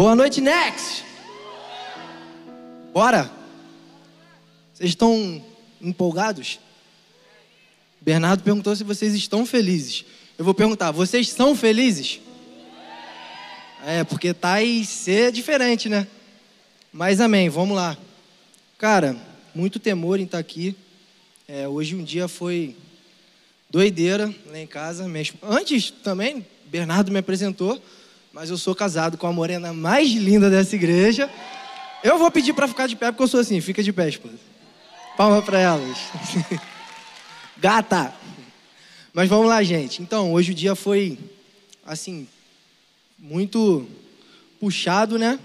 Boa noite, Next! Bora! Vocês estão empolgados? Bernardo perguntou se vocês estão felizes. Eu vou perguntar, vocês são felizes? É, porque tá e ser diferente, né? Mas amém, vamos lá. Cara, muito temor em estar tá aqui. É, hoje um dia foi doideira lá em casa. Antes também, Bernardo me apresentou, mas eu sou casado com a morena mais linda dessa igreja. Eu vou pedir para ficar de pé porque eu sou assim, fica de pé, esposa. Palma para elas. Gata! Mas vamos lá, gente. Então, hoje o dia foi, assim, muito puxado, né?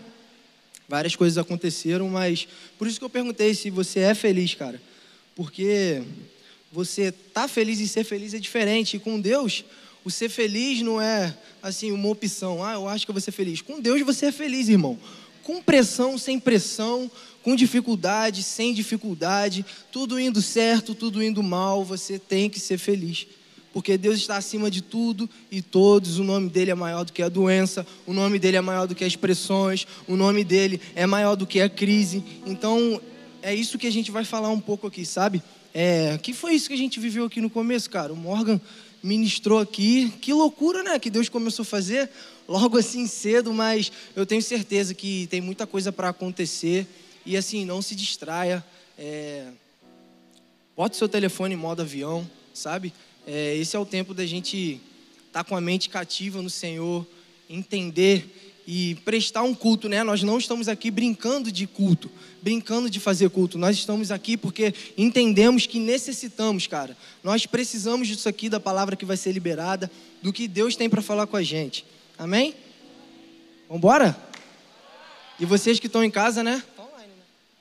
Várias coisas aconteceram, mas por isso que eu perguntei se você é feliz, cara. Porque você tá feliz e ser feliz é diferente. E com Deus, o ser feliz não é assim uma opção. Ah, eu acho que eu vou ser feliz. Com Deus você é feliz, irmão. Com pressão, sem pressão, com dificuldade, sem dificuldade, tudo indo certo, tudo indo mal, você tem que ser feliz porque Deus está acima de tudo e todos. O nome dele é maior do que a doença, o nome dele é maior do que as pressões, o nome dele é maior do que a crise. Então, é isso que a gente vai falar um pouco aqui, sabe? É, que foi isso que a gente viveu aqui no começo, cara? O Morgan ministrou aqui. Que loucura, né? Que Deus começou a fazer logo assim cedo, mas eu tenho certeza que tem muita coisa para acontecer. E assim, não se distraia. É... Bota o seu telefone em modo avião, sabe? É, esse é o tempo da gente estar tá com a mente cativa no Senhor, entender e prestar um culto, né? Nós não estamos aqui brincando de culto, brincando de fazer culto. Nós estamos aqui porque entendemos que necessitamos, cara. Nós precisamos disso aqui, da palavra que vai ser liberada, do que Deus tem para falar com a gente. Amém? Vamos embora? E vocês que estão em casa, né?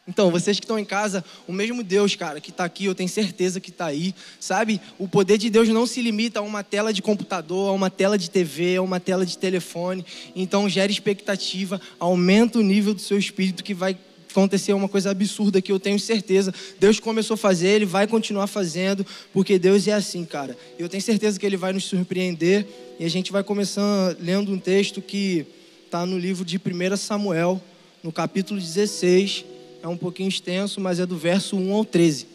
Então, vocês que estão em casa, o mesmo Deus, cara, que está aqui, eu tenho certeza que está aí, sabe? O poder de Deus não se limita a uma tela de computador, a uma tela de TV, a uma tela de telefone. Então, gere expectativa, aumenta o nível do seu espírito, que vai acontecer uma coisa absurda que eu tenho certeza. Deus começou a fazer, Ele vai continuar fazendo, porque Deus é assim, cara. Eu tenho certeza que Ele vai nos surpreender. E a gente vai começar lendo um texto que está no livro de 1 Samuel, no capítulo 16 é um pouquinho extenso, mas é do verso 1 ao 13.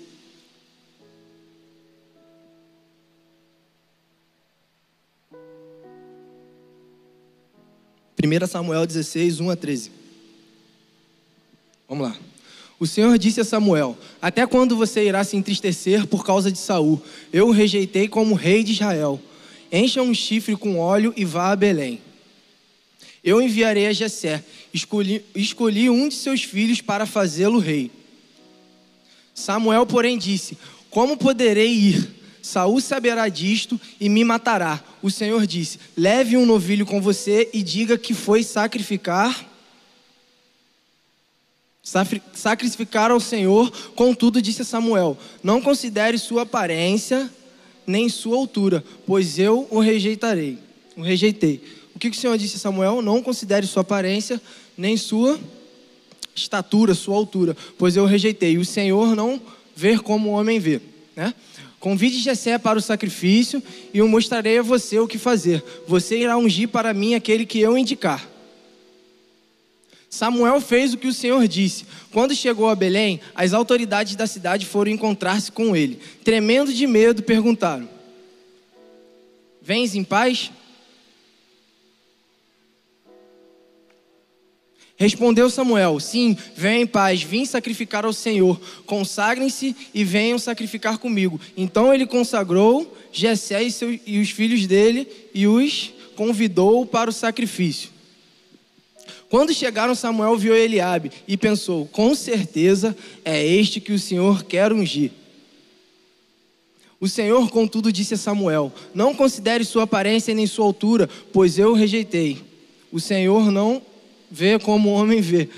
Primeira Samuel 16, 1 a 13. Vamos lá. O Senhor disse a Samuel: Até quando você irá se entristecer por causa de Saul? Eu o rejeitei como rei de Israel. Encha um chifre com óleo e vá a Belém. Eu enviarei a Jessé, escolhi, escolhi um de seus filhos para fazê-lo rei. Samuel, porém, disse: Como poderei ir? Saul saberá disto e me matará. O Senhor disse: Leve um novilho com você e diga que foi sacrificar sacrificar ao Senhor. Contudo, disse Samuel: Não considere sua aparência nem sua altura, pois eu o rejeitarei. O rejeitei. O que o Senhor disse a Samuel? Não considere sua aparência, nem sua estatura, sua altura, pois eu rejeitei. O Senhor não vê como o homem vê. Né? Convide Jessé para o sacrifício e eu mostrarei a você o que fazer. Você irá ungir para mim aquele que eu indicar. Samuel fez o que o Senhor disse. Quando chegou a Belém, as autoridades da cidade foram encontrar-se com ele. Tremendo de medo, perguntaram: Vens em paz? Respondeu Samuel: Sim, venham em paz, vim sacrificar ao Senhor. Consagrem-se e venham sacrificar comigo. Então ele consagrou Jessé e, e os filhos dele e os convidou para o sacrifício. Quando chegaram, Samuel viu Eliabe e pensou: Com certeza é este que o Senhor quer ungir. O Senhor, contudo, disse a Samuel: Não considere sua aparência nem sua altura, pois eu o rejeitei. O Senhor não vê como o homem vê.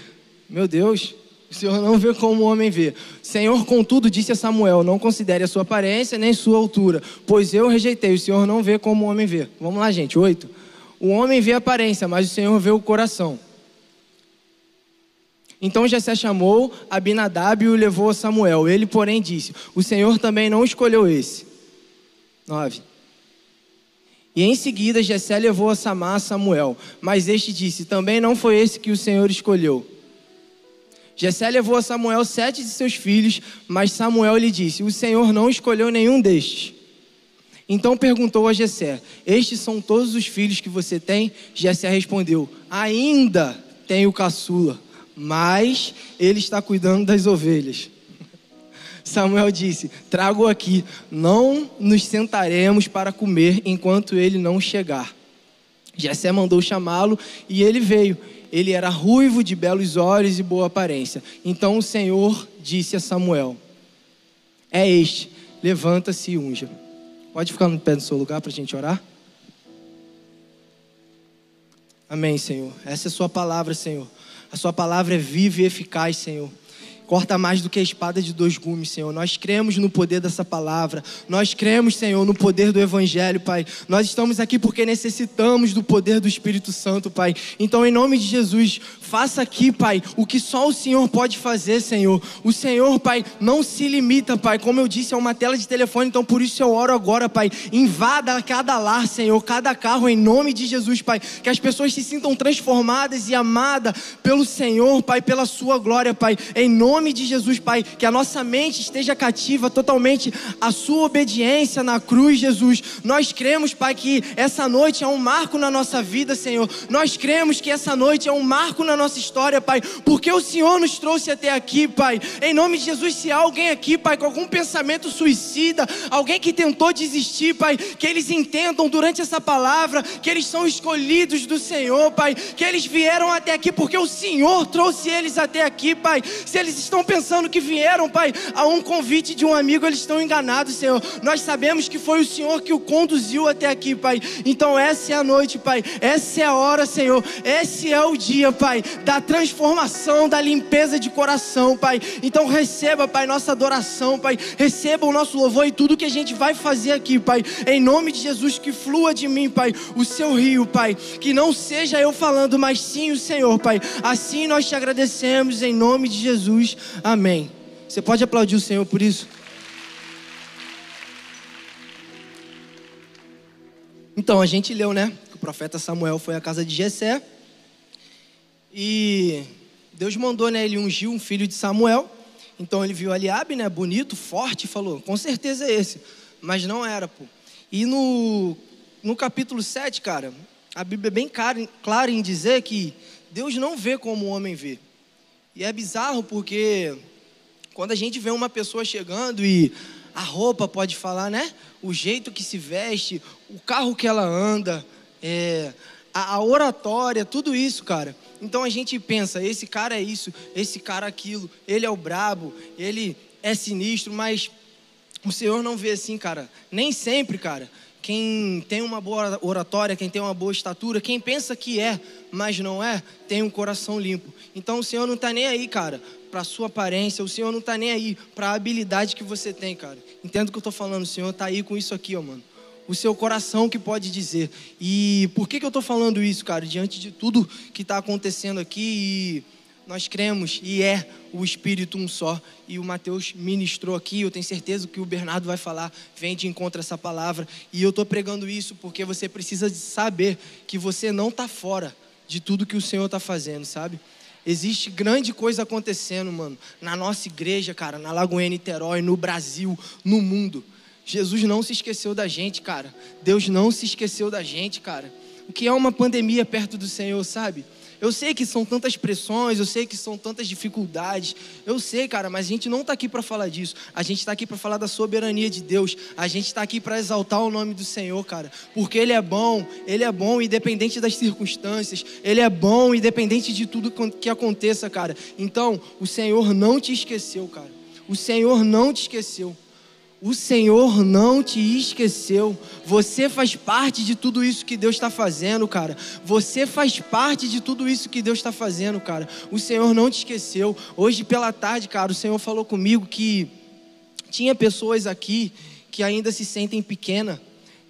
Meu Deus, o Senhor não vê como o homem vê. Senhor, contudo, disse a Samuel: Não considere a sua aparência nem sua altura, pois eu rejeitei. O Senhor não vê como o homem vê. Vamos lá, gente. Oito. O homem vê a aparência, mas o Senhor vê o coração. Então Jessé chamou Abinadab e o levou a Samuel. Ele, porém, disse: O Senhor também não escolheu esse. Nove. E em seguida Jessé levou a Samar a Samuel, mas este disse: Também não foi esse que o Senhor escolheu. Jessé levou a Samuel sete de seus filhos, mas Samuel lhe disse: O Senhor não escolheu nenhum destes. Então perguntou a Jessé: Estes são todos os filhos que você tem? Jessé respondeu: Ainda tenho caçula, mas ele está cuidando das ovelhas. Samuel disse: Trago aqui, não nos sentaremos para comer enquanto ele não chegar. Jessé mandou chamá-lo e ele veio. Ele era ruivo, de belos olhos e boa aparência. Então o Senhor disse a Samuel: É este, levanta-se e unja. Pode ficar no pé do seu lugar para a gente orar? Amém, Senhor. Essa é a Sua palavra, Senhor. A Sua palavra é viva e eficaz, Senhor corta mais do que a espada de dois gumes, Senhor. Nós cremos no poder dessa palavra. Nós cremos, Senhor, no poder do Evangelho, Pai. Nós estamos aqui porque necessitamos do poder do Espírito Santo, Pai. Então, em nome de Jesus, faça aqui, Pai, o que só o Senhor pode fazer, Senhor. O Senhor, Pai, não se limita, Pai. Como eu disse, é uma tela de telefone, então por isso eu oro agora, Pai. Invada cada lar, Senhor, cada carro, em nome de Jesus, Pai. Que as pessoas se sintam transformadas e amadas pelo Senhor, Pai, pela Sua glória, Pai. Em nome nome de Jesus, Pai, que a nossa mente esteja cativa totalmente à Sua obediência na cruz, Jesus. Nós cremos, Pai, que essa noite é um marco na nossa vida, Senhor. Nós cremos que essa noite é um marco na nossa história, Pai, porque o Senhor nos trouxe até aqui, Pai. Em nome de Jesus, se há alguém aqui, Pai, com algum pensamento suicida, alguém que tentou desistir, Pai, que eles entendam durante essa palavra que eles são escolhidos do Senhor, Pai, que eles vieram até aqui porque o Senhor trouxe eles até aqui, Pai. Se eles estão pensando que vieram, Pai, a um convite de um amigo, eles estão enganados, Senhor. Nós sabemos que foi o Senhor que o conduziu até aqui, Pai. Então essa é a noite, Pai. Essa é a hora, Senhor. Esse é o dia, Pai, da transformação, da limpeza de coração, Pai. Então receba, Pai, nossa adoração, Pai. Receba o nosso louvor e tudo que a gente vai fazer aqui, Pai. Em nome de Jesus, que flua de mim, Pai, o seu rio, Pai. Que não seja eu falando, mas sim o Senhor, Pai. Assim nós te agradecemos em nome de Jesus. Amém. Você pode aplaudir o Senhor por isso? Então, a gente leu, né? Que o profeta Samuel foi à casa de Jessé. E Deus mandou, né? Ele ungiu um filho de Samuel. Então ele viu Eliabe, né? Bonito, forte, falou: com certeza é esse. Mas não era, pô. E no, no capítulo 7, cara, a Bíblia é bem clara em dizer que Deus não vê como o homem vê. E é bizarro porque quando a gente vê uma pessoa chegando e a roupa pode falar, né? O jeito que se veste, o carro que ela anda, é, a, a oratória, tudo isso, cara. Então a gente pensa, esse cara é isso, esse cara é aquilo, ele é o brabo, ele é sinistro, mas o Senhor não vê assim, cara. Nem sempre, cara. Quem tem uma boa oratória, quem tem uma boa estatura, quem pensa que é, mas não é, tem um coração limpo. Então o Senhor não está nem aí, cara, para sua aparência, o Senhor não está nem aí para a habilidade que você tem, cara. Entendo o que eu estou falando, o Senhor está aí com isso aqui, ó, mano. O seu coração que pode dizer. E por que, que eu estou falando isso, cara? Diante de tudo que está acontecendo aqui e nós cremos e é o Espírito um só. E o Mateus ministrou aqui, eu tenho certeza que o Bernardo vai falar, vem de encontro essa palavra. E eu estou pregando isso porque você precisa saber que você não está fora de tudo que o Senhor está fazendo, sabe? Existe grande coisa acontecendo, mano, na nossa igreja, cara, na Lagoinha Niterói, no Brasil, no mundo. Jesus não se esqueceu da gente, cara. Deus não se esqueceu da gente, cara. O que é uma pandemia perto do Senhor, sabe? Eu sei que são tantas pressões, eu sei que são tantas dificuldades. Eu sei, cara, mas a gente não está aqui para falar disso. A gente está aqui para falar da soberania de Deus. A gente está aqui para exaltar o nome do Senhor, cara. Porque Ele é bom, Ele é bom independente das circunstâncias. Ele é bom independente de tudo que aconteça, cara. Então, o Senhor não te esqueceu, cara. O Senhor não te esqueceu. O Senhor não te esqueceu. Você faz parte de tudo isso que Deus está fazendo, cara. Você faz parte de tudo isso que Deus está fazendo, cara. O Senhor não te esqueceu. Hoje pela tarde, cara, o Senhor falou comigo que tinha pessoas aqui que ainda se sentem pequena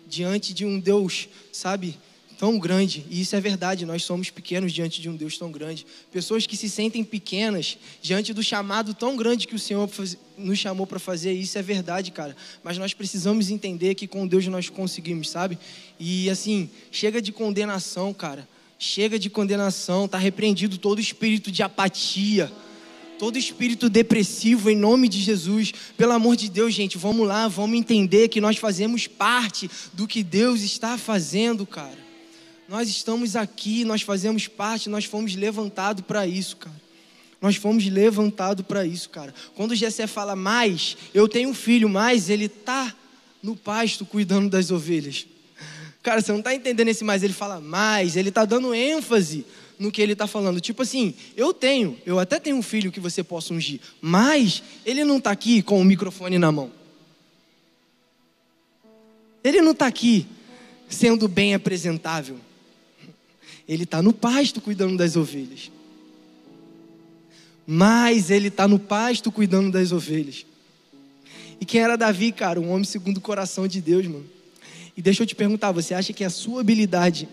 diante de um Deus, sabe, tão grande, e isso é verdade, nós somos pequenos diante de um Deus tão grande. Pessoas que se sentem pequenas diante do chamado tão grande que o Senhor nos chamou para fazer, isso é verdade, cara. Mas nós precisamos entender que com Deus nós conseguimos, sabe? E assim, chega de condenação, cara. Chega de condenação, tá repreendido todo espírito de apatia todo espírito depressivo em nome de Jesus. Pelo amor de Deus, gente, vamos lá, vamos entender que nós fazemos parte do que Deus está fazendo, cara. Nós estamos aqui, nós fazemos parte, nós fomos levantados para isso, cara. Nós fomos levantados para isso, cara. Quando Jessé fala mais, eu tenho um filho, mais ele tá no pasto cuidando das ovelhas. Cara, você não está entendendo esse mais, ele fala mais, ele está dando ênfase no que ele está falando. Tipo assim, eu tenho, eu até tenho um filho que você possa ungir, mas ele não está aqui com o microfone na mão. Ele não está aqui sendo bem apresentável. Ele está no pasto cuidando das ovelhas. Mas ele está no pasto cuidando das ovelhas. E quem era Davi, cara? Um homem segundo o coração de Deus, mano. E deixa eu te perguntar: você acha que a sua habilidade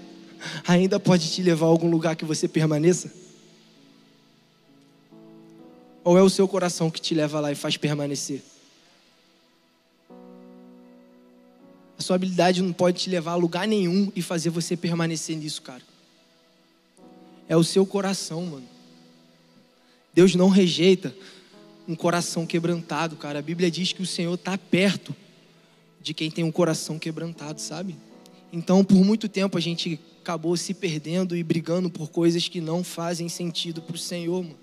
ainda pode te levar a algum lugar que você permaneça? Ou é o seu coração que te leva lá e faz permanecer? A sua habilidade não pode te levar a lugar nenhum e fazer você permanecer nisso, cara é o seu coração, mano. Deus não rejeita um coração quebrantado, cara. A Bíblia diz que o Senhor está perto de quem tem um coração quebrantado, sabe? Então, por muito tempo a gente acabou se perdendo e brigando por coisas que não fazem sentido para o Senhor, mano.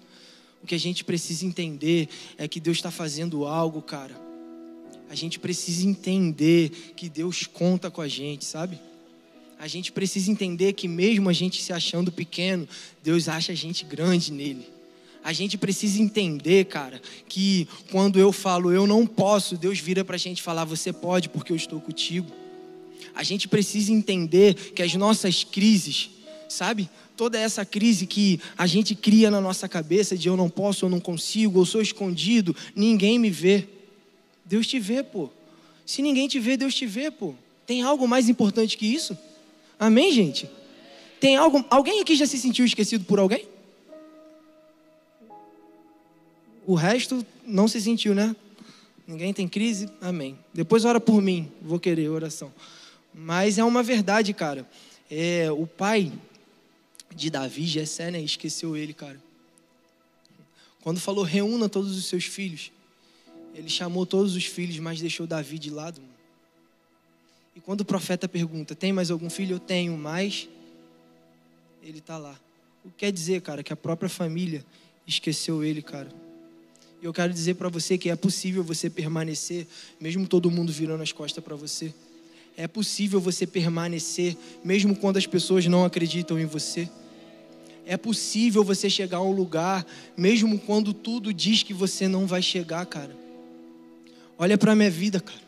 O que a gente precisa entender é que Deus está fazendo algo, cara. A gente precisa entender que Deus conta com a gente, sabe? A gente precisa entender que, mesmo a gente se achando pequeno, Deus acha a gente grande nele. A gente precisa entender, cara, que quando eu falo eu não posso, Deus vira para a gente falar você pode porque eu estou contigo. A gente precisa entender que as nossas crises, sabe? Toda essa crise que a gente cria na nossa cabeça de eu não posso, eu não consigo, eu sou escondido, ninguém me vê. Deus te vê, pô. Se ninguém te vê, Deus te vê, pô. Tem algo mais importante que isso? Amém, gente? Tem algo, alguém aqui já se sentiu esquecido por alguém? O resto não se sentiu, né? Ninguém tem crise? Amém. Depois ora por mim, vou querer oração. Mas é uma verdade, cara. É, o pai de Davi, Jessé, né, esqueceu ele, cara. Quando falou reúna todos os seus filhos, ele chamou todos os filhos, mas deixou Davi de lado. Mano. E quando o profeta pergunta: Tem mais algum filho? Eu tenho mais. Ele está lá. O que quer dizer, cara, que a própria família esqueceu ele, cara. E eu quero dizer para você que é possível você permanecer, mesmo todo mundo virando as costas para você. É possível você permanecer, mesmo quando as pessoas não acreditam em você. É possível você chegar a um lugar, mesmo quando tudo diz que você não vai chegar, cara. Olha para minha vida, cara.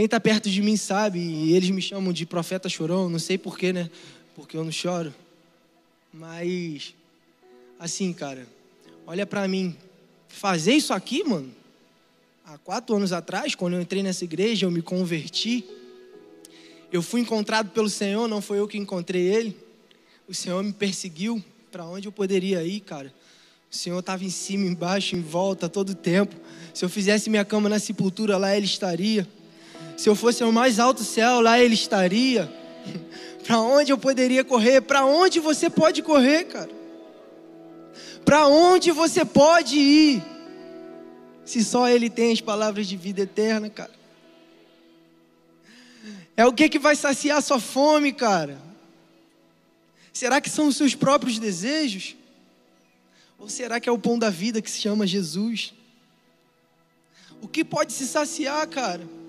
Quem está perto de mim sabe, e eles me chamam de profeta chorão, não sei porquê, né? Porque eu não choro. Mas, assim, cara, olha para mim. Fazer isso aqui, mano, há quatro anos atrás, quando eu entrei nessa igreja, eu me converti. Eu fui encontrado pelo Senhor, não foi eu que encontrei Ele. O Senhor me perseguiu para onde eu poderia ir, cara. O Senhor estava em cima, embaixo, em volta, todo tempo. Se eu fizesse minha cama na sepultura, lá Ele estaria. Se eu fosse ao mais alto céu, lá ele estaria. Para onde eu poderia correr? Para onde você pode correr, cara? Para onde você pode ir? Se só ele tem as palavras de vida eterna, cara. É o que que vai saciar a sua fome, cara? Será que são os seus próprios desejos? Ou será que é o pão da vida que se chama Jesus? O que pode se saciar, cara?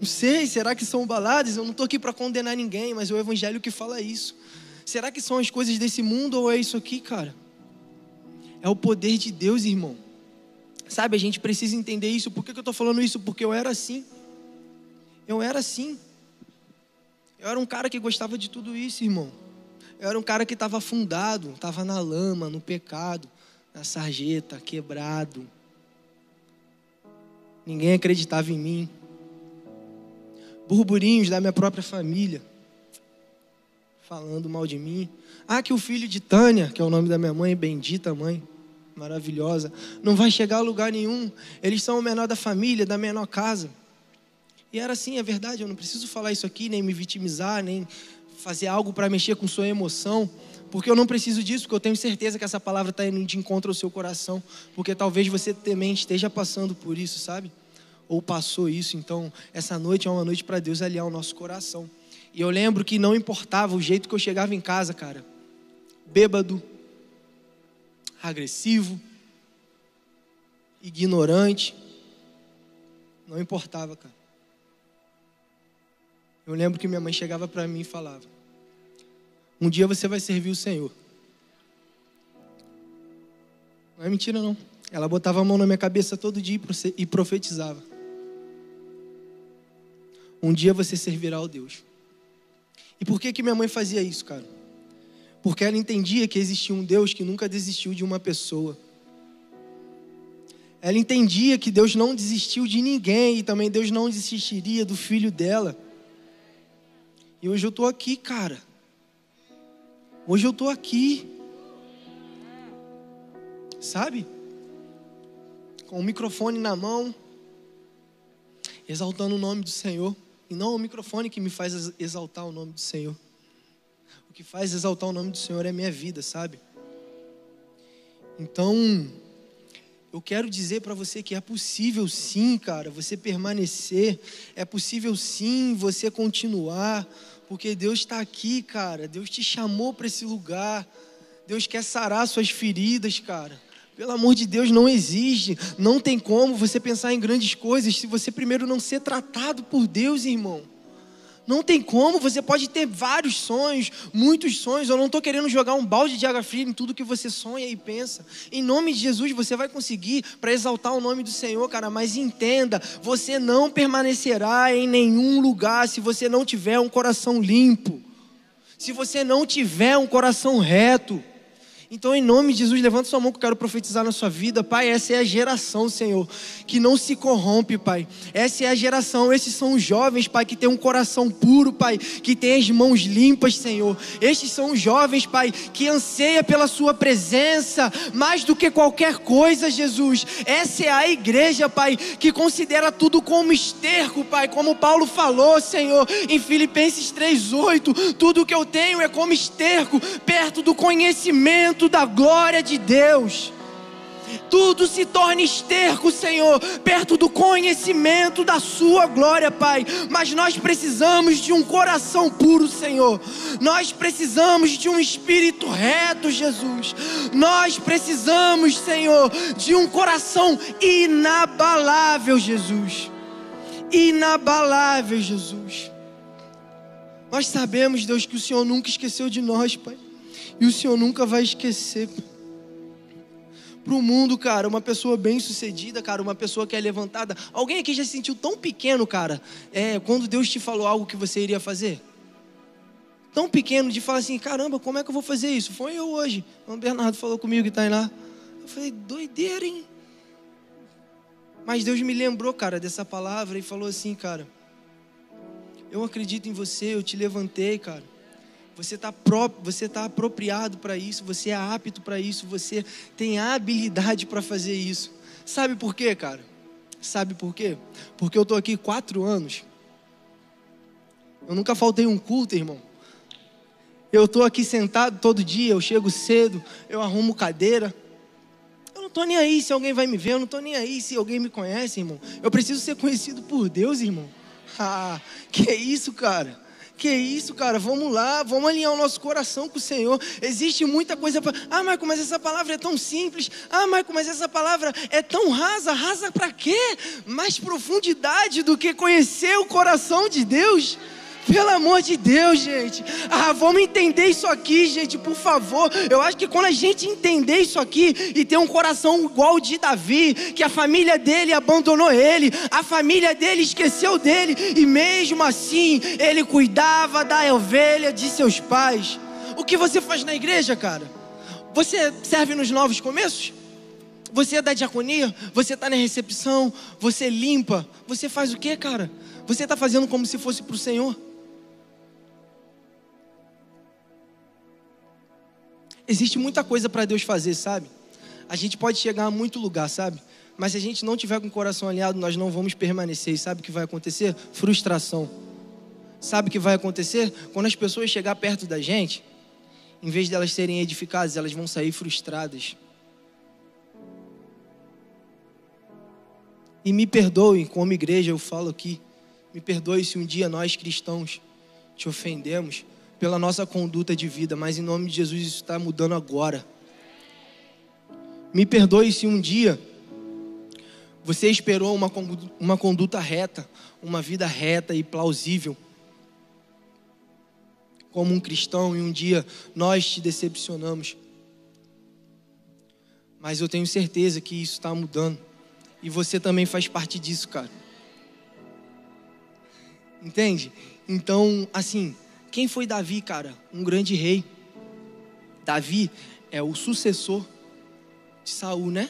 Não sei, será que são baladas? Eu não estou aqui para condenar ninguém, mas é o Evangelho que fala isso. Será que são as coisas desse mundo ou é isso aqui, cara? É o poder de Deus, irmão. Sabe, a gente precisa entender isso. Por que, que eu estou falando isso? Porque eu era assim. Eu era assim. Eu era um cara que gostava de tudo isso, irmão. Eu era um cara que estava afundado, estava na lama, no pecado, na sarjeta, quebrado. Ninguém acreditava em mim. Burburinhos da minha própria família, falando mal de mim. Ah, que o filho de Tânia, que é o nome da minha mãe, bendita mãe, maravilhosa, não vai chegar a lugar nenhum. Eles são o menor da família, da menor casa. E era assim, é verdade, eu não preciso falar isso aqui, nem me vitimizar, nem fazer algo para mexer com sua emoção, porque eu não preciso disso, porque eu tenho certeza que essa palavra está indo de encontro ao seu coração, porque talvez você também esteja passando por isso, sabe? Ou passou isso, então essa noite é uma noite para Deus aliar o nosso coração. E eu lembro que não importava o jeito que eu chegava em casa, cara, bêbado, agressivo, ignorante, não importava, cara. Eu lembro que minha mãe chegava para mim e falava: um dia você vai servir o Senhor. Não é mentira, não. Ela botava a mão na minha cabeça todo dia e profetizava. Um dia você servirá ao Deus. E por que, que minha mãe fazia isso, cara? Porque ela entendia que existia um Deus que nunca desistiu de uma pessoa. Ela entendia que Deus não desistiu de ninguém e também Deus não desistiria do filho dela. E hoje eu estou aqui, cara. Hoje eu estou aqui. Sabe? Com o microfone na mão, exaltando o nome do Senhor. E não é o microfone que me faz exaltar o nome do Senhor. O que faz exaltar o nome do Senhor é a minha vida, sabe? Então, eu quero dizer para você que é possível sim, cara, você permanecer, é possível sim você continuar, porque Deus está aqui, cara. Deus te chamou para esse lugar. Deus quer sarar suas feridas, cara. Pelo amor de Deus, não exige, não tem como você pensar em grandes coisas se você primeiro não ser tratado por Deus, irmão. Não tem como, você pode ter vários sonhos, muitos sonhos. Eu não estou querendo jogar um balde de água fria em tudo que você sonha e pensa. Em nome de Jesus, você vai conseguir para exaltar o nome do Senhor, cara. Mas entenda, você não permanecerá em nenhum lugar se você não tiver um coração limpo, se você não tiver um coração reto. Então, em nome de Jesus, levanta sua mão que eu quero profetizar na sua vida. Pai, essa é a geração, Senhor, que não se corrompe, Pai. Essa é a geração, esses são os jovens, Pai, que tem um coração puro, Pai, que tem as mãos limpas, Senhor. Estes são os jovens, Pai, que anseia pela Sua presença mais do que qualquer coisa, Jesus. Essa é a igreja, Pai, que considera tudo como esterco, Pai, como Paulo falou, Senhor, em Filipenses 3,8. Tudo que eu tenho é como esterco, perto do conhecimento da glória de Deus. Tudo se torna esterco, Senhor, perto do conhecimento da Sua glória, Pai. Mas nós precisamos de um coração puro, Senhor. Nós precisamos de um espírito reto, Jesus. Nós precisamos, Senhor, de um coração inabalável, Jesus. Inabalável, Jesus. Nós sabemos, Deus, que o Senhor nunca esqueceu de nós, Pai. E o Senhor nunca vai esquecer. Para o mundo, cara, uma pessoa bem sucedida, cara, uma pessoa que é levantada. Alguém aqui já se sentiu tão pequeno, cara, é, quando Deus te falou algo que você iria fazer? Tão pequeno de falar assim: caramba, como é que eu vou fazer isso? Foi eu hoje. O Bernardo falou comigo que está aí lá. Eu falei: doideira, hein? Mas Deus me lembrou, cara, dessa palavra e falou assim, cara. Eu acredito em você, eu te levantei, cara. Você está você tá apropriado para isso, você é apto para isso, você tem a habilidade para fazer isso. Sabe por quê, cara? Sabe por quê? Porque eu estou aqui quatro anos. Eu nunca faltei um culto, irmão. Eu estou aqui sentado todo dia, eu chego cedo, eu arrumo cadeira. Eu não estou nem aí se alguém vai me ver, eu não estou nem aí se alguém me conhece, irmão. Eu preciso ser conhecido por Deus, irmão. Ah, que isso, cara? Que isso, cara? Vamos lá, vamos alinhar o nosso coração com o Senhor. Existe muita coisa para. Ah, Marco, mas essa palavra é tão simples. Ah, Marco, mas essa palavra é tão rasa. Rasa para quê? Mais profundidade do que conhecer o coração de Deus. Pelo amor de Deus, gente. Ah, vamos entender isso aqui, gente, por favor. Eu acho que quando a gente entender isso aqui e ter um coração igual o de Davi, que a família dele abandonou ele, a família dele esqueceu dele, e mesmo assim ele cuidava da ovelha de seus pais. O que você faz na igreja, cara? Você serve nos novos começos? Você é da diaconia? Você está na recepção? Você limpa? Você faz o que, cara? Você está fazendo como se fosse para o Senhor? Existe muita coisa para Deus fazer, sabe? A gente pode chegar a muito lugar, sabe? Mas se a gente não tiver com o coração alinhado, nós não vamos permanecer. E sabe o que vai acontecer? Frustração. Sabe o que vai acontecer? Quando as pessoas chegar perto da gente, em vez de elas serem edificadas, elas vão sair frustradas. E me perdoe, como igreja, eu falo aqui, me perdoe se um dia nós cristãos te ofendemos pela nossa conduta de vida, mas em nome de Jesus isso está mudando agora. Me perdoe se um dia você esperou uma, uma conduta reta, uma vida reta e plausível, como um cristão, e um dia nós te decepcionamos. Mas eu tenho certeza que isso está mudando. E você também faz parte disso, cara. Entende? Então, assim, quem foi Davi, cara? Um grande rei. Davi é o sucessor de Saul, né?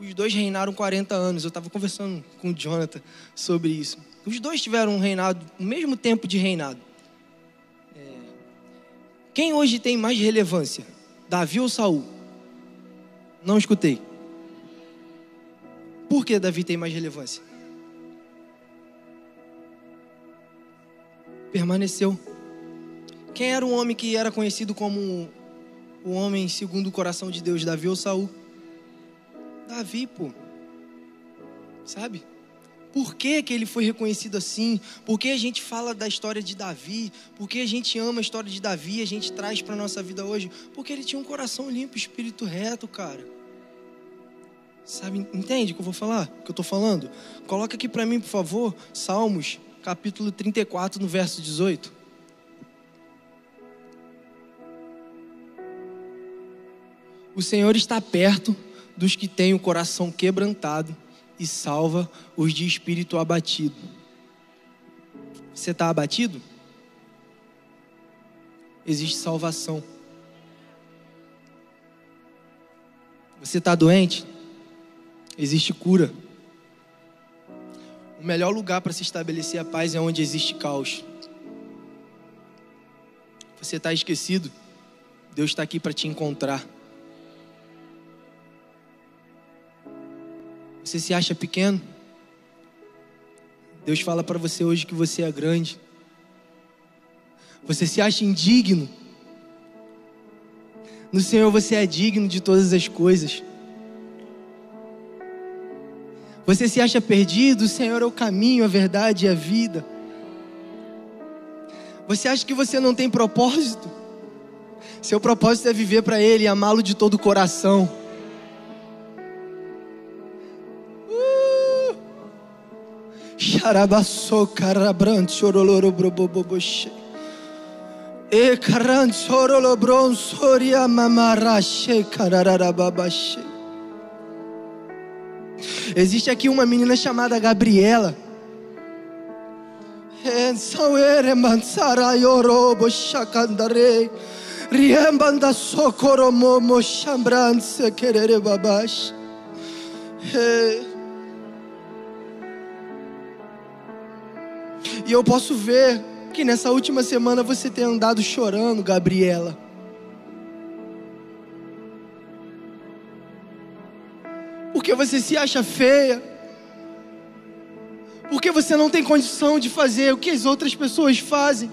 Os dois reinaram 40 anos. Eu estava conversando com o Jonathan sobre isso. Os dois tiveram um reinado, o mesmo tempo de reinado. É... Quem hoje tem mais relevância? Davi ou Saul? Não escutei. Por que Davi tem mais relevância? Permaneceu. Quem era um homem que era conhecido como o homem segundo o coração de Deus, Davi ou Saul? Davi, pô. Sabe? Por que, que ele foi reconhecido assim? Por que a gente fala da história de Davi? Por que a gente ama a história de Davi? A gente traz para nossa vida hoje? Porque ele tinha um coração limpo, espírito reto, cara. Sabe, entende o que eu vou falar? O que eu estou falando? Coloca aqui para mim, por favor, Salmos, capítulo 34, no verso 18. O Senhor está perto dos que têm o coração quebrantado e salva os de espírito abatido. Você está abatido? Existe salvação. Você está doente? Existe cura. O melhor lugar para se estabelecer a paz é onde existe caos. Você está esquecido? Deus está aqui para te encontrar. Você se acha pequeno? Deus fala para você hoje que você é grande. Você se acha indigno? No Senhor você é digno de todas as coisas. Você se acha perdido? O Senhor é o caminho, a verdade e a vida. Você acha que você não tem propósito? Seu propósito é viver para Ele e amá-lo de todo o coração. Xarabaçô, carabrante, choroloro, broboboboche. E caran, sorolobron, soria, mamarache, carararababache. Existe aqui uma menina chamada Gabriela. Ensauere mansarayorobo shakandare. Riembanda sokoromomo chambrança querere babash. Hey. E eu posso ver que nessa última semana você tem andado chorando, Gabriela. Porque você se acha feia. Porque você não tem condição de fazer o que as outras pessoas fazem.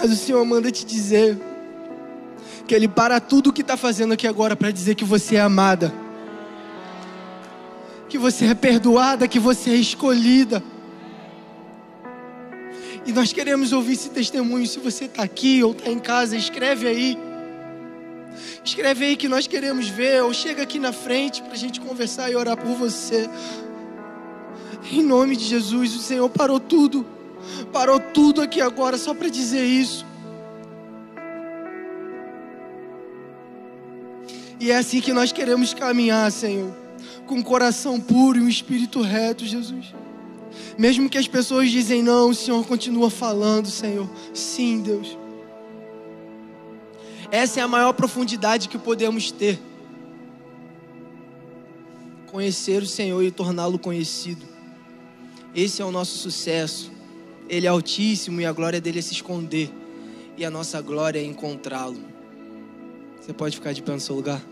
Mas o Senhor manda te dizer que Ele para tudo o que está fazendo aqui agora para dizer que você é amada, que você é perdoada, que você é escolhida. E nós queremos ouvir esse testemunho. Se você está aqui ou está em casa, escreve aí. Escreve aí que nós queremos ver, ou chega aqui na frente para a gente conversar e orar por você. Em nome de Jesus, o Senhor parou tudo, parou tudo aqui agora só para dizer isso. E é assim que nós queremos caminhar, Senhor, com um coração puro e um espírito reto, Jesus. Mesmo que as pessoas dizem não, o Senhor continua falando, Senhor. Sim, Deus. Essa é a maior profundidade que podemos ter. Conhecer o Senhor e torná-lo conhecido. Esse é o nosso sucesso. Ele é altíssimo e a glória dele é se esconder. E a nossa glória é encontrá-lo. Você pode ficar de pé no seu lugar?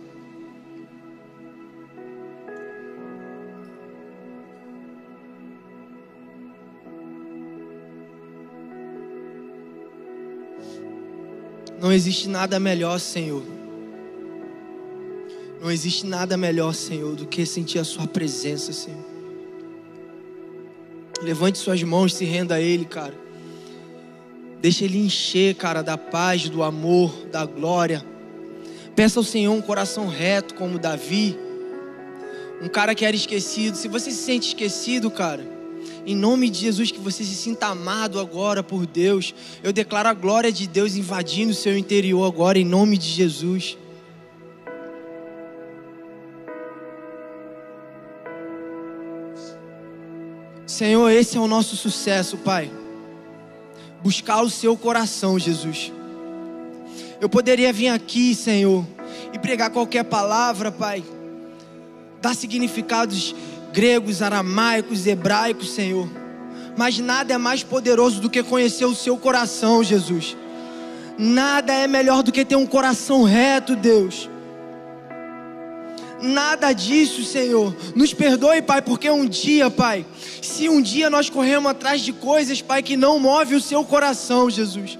Não existe nada melhor, Senhor. Não existe nada melhor, Senhor, do que sentir a Sua presença, Senhor. Levante suas mãos, se renda a Ele, cara. Deixa Ele encher, cara, da paz, do amor, da glória. Peça ao Senhor um coração reto, como Davi. Um cara que era esquecido. Se você se sente esquecido, cara, em nome de Jesus, que você se sinta amado agora por Deus. Eu declaro a glória de Deus invadindo o seu interior agora, em nome de Jesus. Senhor, esse é o nosso sucesso, Pai. Buscar o seu coração, Jesus. Eu poderia vir aqui, Senhor, e pregar qualquer palavra, Pai, dar significados gregos, aramaicos, hebraicos, Senhor. Mas nada é mais poderoso do que conhecer o seu coração, Jesus. Nada é melhor do que ter um coração reto, Deus. Nada disso, Senhor. Nos perdoe, Pai, porque um dia, Pai, se um dia nós corremos atrás de coisas, Pai, que não move o seu coração, Jesus.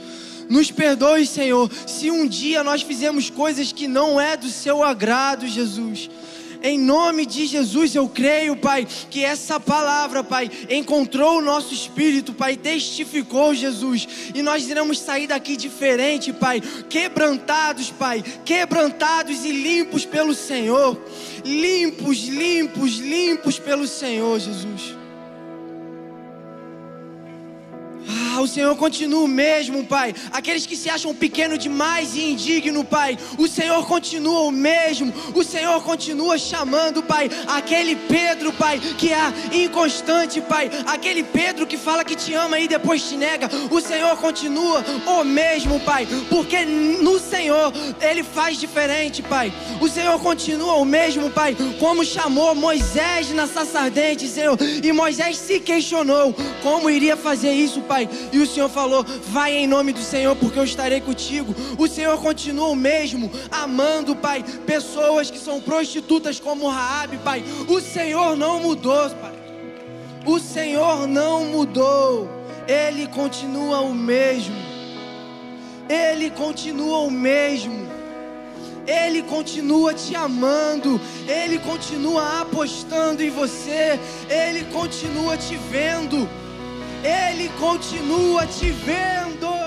Nos perdoe, Senhor, se um dia nós fizemos coisas que não é do seu agrado, Jesus. Em nome de Jesus, eu creio, Pai, que essa palavra, Pai, encontrou o nosso espírito, Pai, testificou, Jesus, e nós iremos sair daqui diferente, Pai, quebrantados, Pai, quebrantados e limpos pelo Senhor. Limpos, limpos, limpos pelo Senhor, Jesus. Ah, o Senhor continua o mesmo, Pai. Aqueles que se acham pequeno demais e indigno, Pai. O Senhor continua o mesmo. O Senhor continua chamando, Pai. Aquele Pedro, Pai, que é inconstante, Pai. Aquele Pedro que fala que te ama e depois te nega. O Senhor continua o mesmo, Pai. Porque no Senhor Ele faz diferente, Pai. O Senhor continua o mesmo, Pai. Como chamou Moisés na saça ardente, Senhor. E Moisés se questionou como iria fazer isso, Pai. Pai. E o Senhor falou: Vai em nome do Senhor, porque eu estarei contigo. O Senhor continua o mesmo, amando, Pai, pessoas que são prostitutas como Raabe, Pai. O Senhor não mudou, Pai. O Senhor não mudou. Ele continua o mesmo. Ele continua o mesmo. Ele continua te amando, Ele continua apostando em você, Ele continua te vendo. Ele continua te vendo.